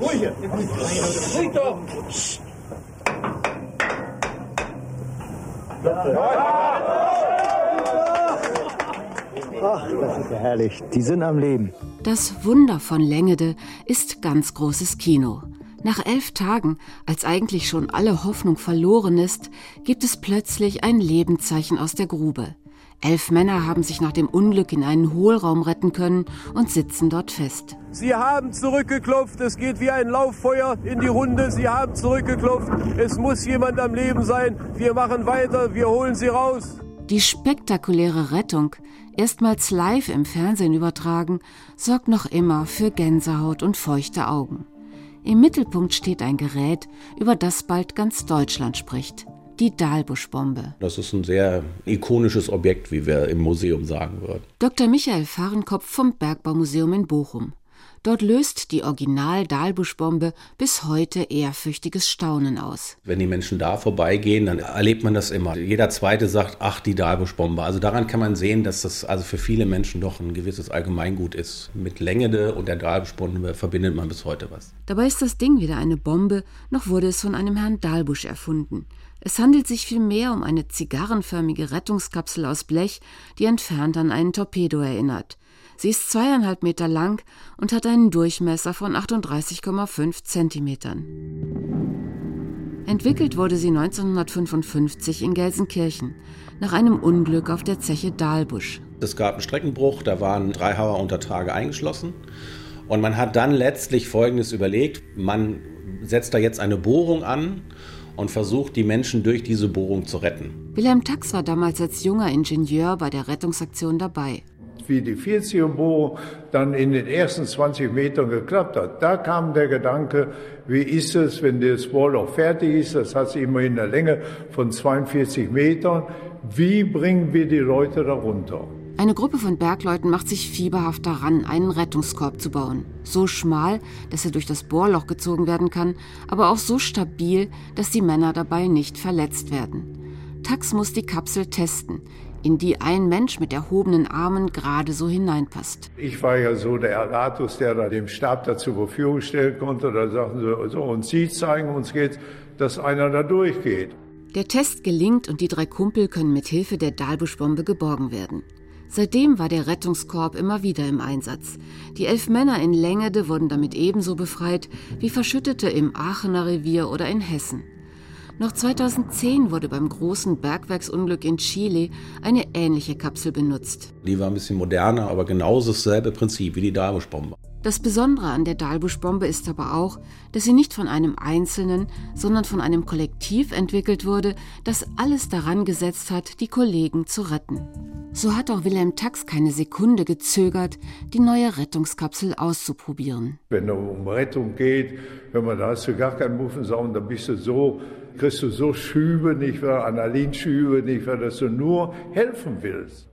Ruhig hier. Ruhig doch. Ach, das ist ja herrlich. Die sind am Leben. Das Wunder von Längede ist ganz großes Kino. Nach elf Tagen, als eigentlich schon alle Hoffnung verloren ist, gibt es plötzlich ein Lebenszeichen aus der Grube. Elf Männer haben sich nach dem Unglück in einen Hohlraum retten können und sitzen dort fest. Sie haben zurückgeklopft, es geht wie ein Lauffeuer in die Runde. Sie haben zurückgeklopft, es muss jemand am Leben sein. Wir machen weiter, wir holen sie raus. Die spektakuläre Rettung, erstmals live im Fernsehen übertragen, sorgt noch immer für Gänsehaut und feuchte Augen. Im Mittelpunkt steht ein Gerät, über das bald ganz Deutschland spricht. Die Dahlbusch-Bombe. Das ist ein sehr ikonisches Objekt, wie wir im Museum sagen würden. Dr. Michael Fahrenkopf vom Bergbaumuseum in Bochum. Dort löst die Original-Dahlbusch-Bombe bis heute ehrfürchtiges Staunen aus. Wenn die Menschen da vorbeigehen, dann erlebt man das immer. Jeder Zweite sagt, ach, die Dahlbusch-Bombe. Also daran kann man sehen, dass das also für viele Menschen doch ein gewisses Allgemeingut ist. Mit Längede und der Dahlbusch-Bombe verbindet man bis heute was. Dabei ist das Ding weder eine Bombe, noch wurde es von einem Herrn Dahlbusch erfunden. Es handelt sich vielmehr um eine zigarrenförmige Rettungskapsel aus Blech, die entfernt an einen Torpedo erinnert. Sie ist zweieinhalb Meter lang und hat einen Durchmesser von 38,5 Zentimetern. Entwickelt wurde sie 1955 in Gelsenkirchen nach einem Unglück auf der Zeche Dahlbusch. Es gab einen Streckenbruch, da waren drei Hauer unter Tage eingeschlossen. Und man hat dann letztlich Folgendes überlegt. Man setzt da jetzt eine Bohrung an und versucht, die Menschen durch diese Bohrung zu retten. Wilhelm Tax war damals als junger Ingenieur bei der Rettungsaktion dabei wie die 40er Bohrung dann in den ersten 20 Metern geklappt hat. Da kam der Gedanke, wie ist es, wenn das Bohrloch fertig ist, das hat immerhin eine Länge von 42 Metern, wie bringen wir die Leute darunter? Eine Gruppe von Bergleuten macht sich fieberhaft daran, einen Rettungskorb zu bauen. So schmal, dass er durch das Bohrloch gezogen werden kann, aber auch so stabil, dass die Männer dabei nicht verletzt werden. Tax muss die Kapsel testen in die ein Mensch mit erhobenen Armen gerade so hineinpasst. Ich war ja so der Eratus, der da dem Stab da zur Verfügung stellen konnte. Da sagten sie, so, und Sie zeigen uns jetzt, dass einer da durchgeht. Der Test gelingt und die drei Kumpel können mit Hilfe der Dahlbuschbombe geborgen werden. Seitdem war der Rettungskorb immer wieder im Einsatz. Die elf Männer in Längede wurden damit ebenso befreit wie Verschüttete im Aachener Revier oder in Hessen. Noch 2010 wurde beim großen Bergwerksunglück in Chile eine ähnliche Kapsel benutzt. Die war ein bisschen moderner, aber genauso dasselbe Prinzip wie die Dahlbusch-Bombe. Das Besondere an der Dahlbusch-Bombe ist aber auch, dass sie nicht von einem Einzelnen, sondern von einem Kollektiv entwickelt wurde, das alles daran gesetzt hat, die Kollegen zu retten. So hat auch Wilhelm Tax keine Sekunde gezögert, die neue Rettungskapsel auszuprobieren. Wenn es um Rettung geht, wenn man da hast du gar keinen Muffensaugen, dann bist du so, kriegst du so Schübe, nicht wahr, Analinschübe, nicht wahr, dass du nur helfen willst.